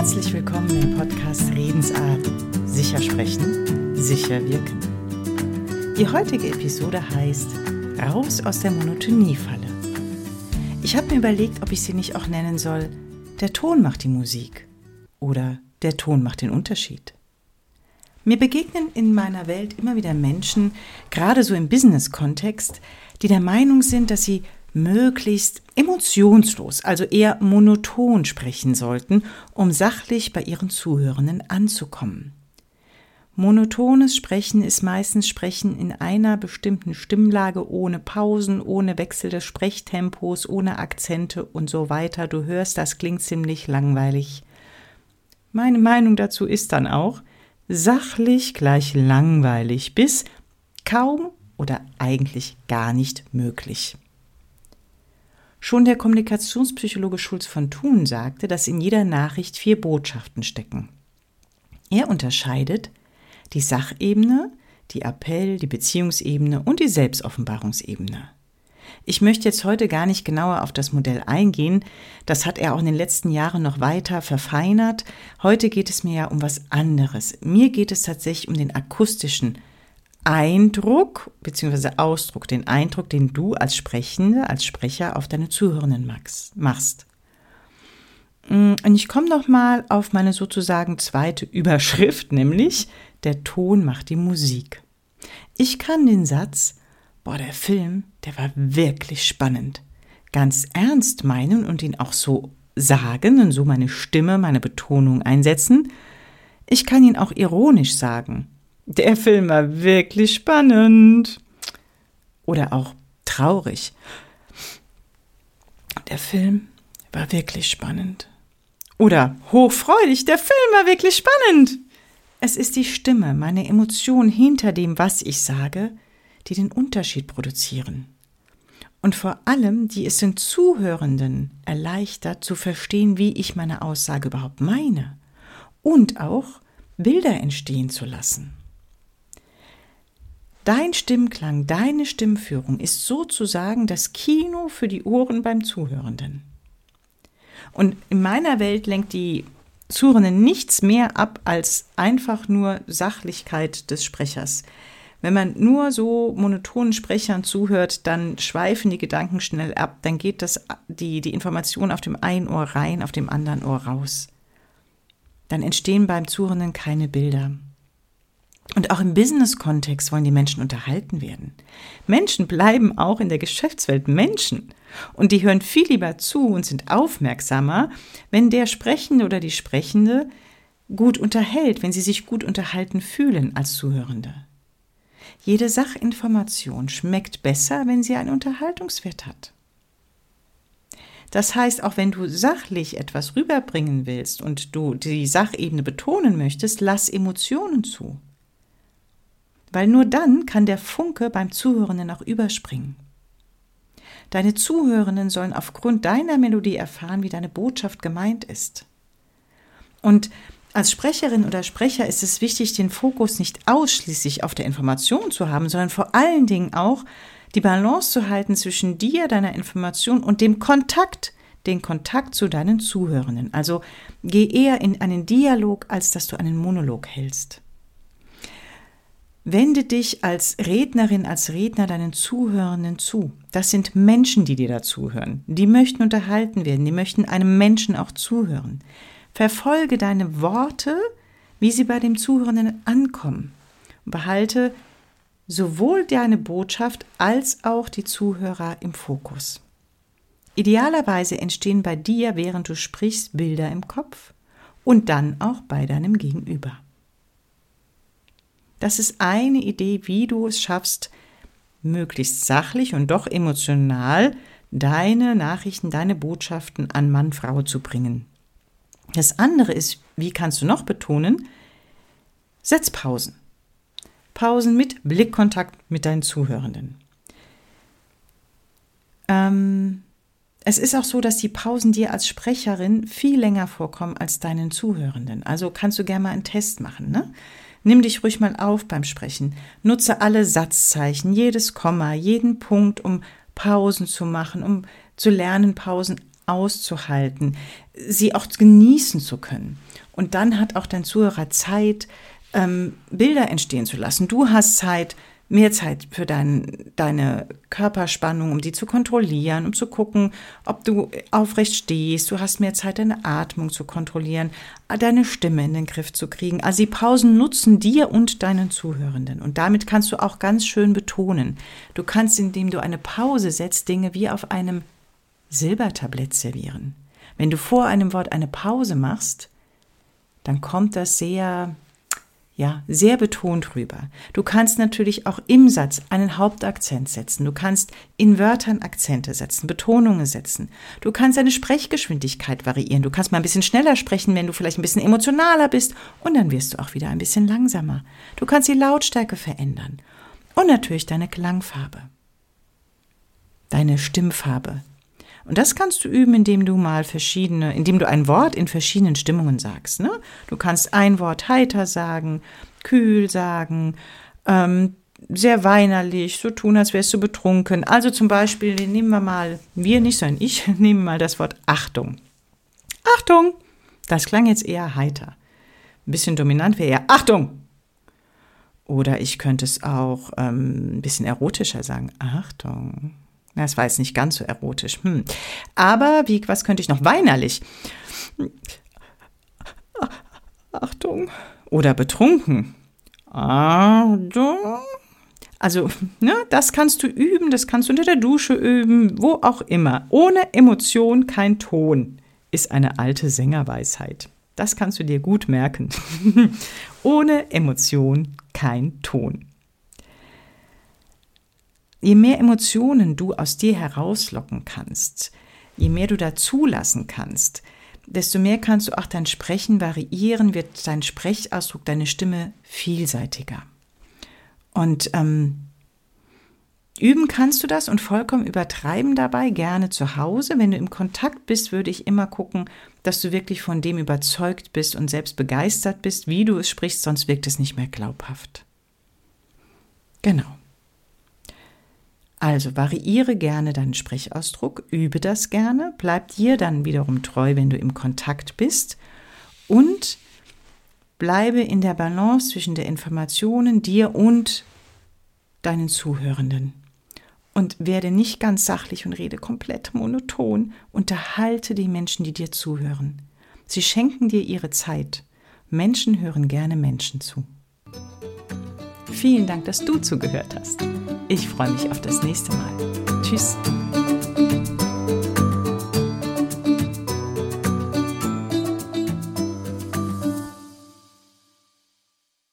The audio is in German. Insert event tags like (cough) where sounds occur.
Herzlich willkommen im Podcast Redensart. Sicher sprechen, sicher wirken. Die heutige Episode heißt Raus aus der Monotoniefalle. Ich habe mir überlegt, ob ich sie nicht auch nennen soll, der Ton macht die Musik oder der Ton macht den Unterschied. Mir begegnen in meiner Welt immer wieder Menschen, gerade so im Business-Kontext, die der Meinung sind, dass sie möglichst emotionslos, also eher monoton sprechen sollten, um sachlich bei ihren Zuhörenden anzukommen. Monotones Sprechen ist meistens Sprechen in einer bestimmten Stimmlage, ohne Pausen, ohne Wechsel des Sprechtempos, ohne Akzente und so weiter. Du hörst, das klingt ziemlich langweilig. Meine Meinung dazu ist dann auch, sachlich gleich langweilig bis kaum oder eigentlich gar nicht möglich. Schon der Kommunikationspsychologe Schulz von Thun sagte, dass in jeder Nachricht vier Botschaften stecken. Er unterscheidet die Sachebene, die Appell, die Beziehungsebene und die Selbstoffenbarungsebene. Ich möchte jetzt heute gar nicht genauer auf das Modell eingehen, das hat er auch in den letzten Jahren noch weiter verfeinert. Heute geht es mir ja um was anderes. Mir geht es tatsächlich um den akustischen Eindruck bzw. Ausdruck, den Eindruck, den du als Sprechende, als Sprecher auf deine Zuhörenden machst. Mm, und ich komme noch mal auf meine sozusagen zweite Überschrift, nämlich der Ton macht die Musik. Ich kann den Satz, boah, der Film, der war wirklich spannend, ganz ernst meinen und ihn auch so sagen und so meine Stimme, meine Betonung einsetzen. Ich kann ihn auch ironisch sagen der Film war wirklich spannend. Oder auch traurig. Der Film war wirklich spannend. Oder hochfreudig, der Film war wirklich spannend. Es ist die Stimme, meine Emotion hinter dem, was ich sage, die den Unterschied produzieren. Und vor allem, die es den Zuhörenden erleichtert zu verstehen, wie ich meine Aussage überhaupt meine. Und auch Bilder entstehen zu lassen. Dein Stimmklang, deine Stimmführung ist sozusagen das Kino für die Ohren beim Zuhörenden. Und in meiner Welt lenkt die Zuhörenden nichts mehr ab als einfach nur Sachlichkeit des Sprechers. Wenn man nur so monotonen Sprechern zuhört, dann schweifen die Gedanken schnell ab, dann geht das, die, die Information auf dem einen Ohr rein, auf dem anderen Ohr raus. Dann entstehen beim Zuhörenden keine Bilder. Und auch im Business-Kontext wollen die Menschen unterhalten werden. Menschen bleiben auch in der Geschäftswelt Menschen. Und die hören viel lieber zu und sind aufmerksamer, wenn der Sprechende oder die Sprechende gut unterhält, wenn sie sich gut unterhalten fühlen als Zuhörende. Jede Sachinformation schmeckt besser, wenn sie einen Unterhaltungswert hat. Das heißt, auch wenn du sachlich etwas rüberbringen willst und du die Sachebene betonen möchtest, lass Emotionen zu weil nur dann kann der Funke beim Zuhörenden auch überspringen. Deine Zuhörenden sollen aufgrund deiner Melodie erfahren, wie deine Botschaft gemeint ist. Und als Sprecherin oder Sprecher ist es wichtig, den Fokus nicht ausschließlich auf der Information zu haben, sondern vor allen Dingen auch die Balance zu halten zwischen dir, deiner Information und dem Kontakt, den Kontakt zu deinen Zuhörenden. Also geh eher in einen Dialog, als dass du einen Monolog hältst. Wende dich als Rednerin, als Redner deinen Zuhörenden zu. Das sind Menschen, die dir da zuhören. Die möchten unterhalten werden, die möchten einem Menschen auch zuhören. Verfolge deine Worte, wie sie bei dem Zuhörenden ankommen. Behalte sowohl deine Botschaft als auch die Zuhörer im Fokus. Idealerweise entstehen bei dir, während du sprichst, Bilder im Kopf und dann auch bei deinem Gegenüber. Das ist eine Idee, wie du es schaffst, möglichst sachlich und doch emotional deine Nachrichten, deine Botschaften an Mann, Frau zu bringen. Das andere ist, wie kannst du noch betonen? Setz Pausen. Pausen mit Blickkontakt mit deinen Zuhörenden. Ähm, es ist auch so, dass die Pausen dir als Sprecherin viel länger vorkommen als deinen Zuhörenden. Also kannst du gerne mal einen Test machen. Ne? Nimm dich ruhig mal auf beim Sprechen. Nutze alle Satzzeichen, jedes Komma, jeden Punkt, um Pausen zu machen, um zu lernen, Pausen auszuhalten, sie auch genießen zu können. Und dann hat auch dein Zuhörer Zeit, ähm, Bilder entstehen zu lassen. Du hast Zeit, mehr Zeit für dein, deine Körperspannung, um die zu kontrollieren, um zu gucken, ob du aufrecht stehst. Du hast mehr Zeit, deine Atmung zu kontrollieren, deine Stimme in den Griff zu kriegen. Also die Pausen nutzen dir und deinen Zuhörenden. Und damit kannst du auch ganz schön betonen. Du kannst, indem du eine Pause setzt, Dinge wie auf einem Silbertablett servieren. Wenn du vor einem Wort eine Pause machst, dann kommt das sehr ja, sehr betont rüber. Du kannst natürlich auch im Satz einen Hauptakzent setzen. Du kannst in Wörtern Akzente setzen, Betonungen setzen. Du kannst deine Sprechgeschwindigkeit variieren. Du kannst mal ein bisschen schneller sprechen, wenn du vielleicht ein bisschen emotionaler bist und dann wirst du auch wieder ein bisschen langsamer. Du kannst die Lautstärke verändern und natürlich deine Klangfarbe, deine Stimmfarbe, und das kannst du üben, indem du mal verschiedene, indem du ein Wort in verschiedenen Stimmungen sagst. Ne? Du kannst ein Wort heiter sagen, kühl sagen, ähm, sehr weinerlich, so tun, als wärst du betrunken. Also zum Beispiel, nehmen wir mal, wir nicht, sondern ich, (laughs) nehmen mal das Wort Achtung. Achtung! Das klang jetzt eher heiter. Ein bisschen dominant wäre eher Achtung! Oder ich könnte es auch ähm, ein bisschen erotischer sagen. Achtung. Das war jetzt nicht ganz so erotisch. Hm. Aber wie, was könnte ich noch? Weinerlich. Achtung. Oder betrunken. Achtung. Also, ne, das kannst du üben, das kannst du unter der Dusche üben, wo auch immer. Ohne Emotion kein Ton ist eine alte Sängerweisheit. Das kannst du dir gut merken. (laughs) Ohne Emotion kein Ton. Je mehr Emotionen du aus dir herauslocken kannst, je mehr du da zulassen kannst, desto mehr kannst du auch dein Sprechen variieren, wird dein Sprechausdruck, deine Stimme vielseitiger. Und ähm, üben kannst du das und vollkommen übertreiben dabei, gerne zu Hause. Wenn du im Kontakt bist, würde ich immer gucken, dass du wirklich von dem überzeugt bist und selbst begeistert bist, wie du es sprichst, sonst wirkt es nicht mehr glaubhaft. Genau. Also variiere gerne deinen Sprechausdruck, übe das gerne, bleib dir dann wiederum treu, wenn du im Kontakt bist und bleibe in der Balance zwischen der Informationen dir und deinen Zuhörenden. Und werde nicht ganz sachlich und rede komplett monoton. Unterhalte die Menschen, die dir zuhören. Sie schenken dir ihre Zeit. Menschen hören gerne Menschen zu. Vielen Dank, dass du zugehört hast. Ich freue mich auf das nächste Mal. Tschüss.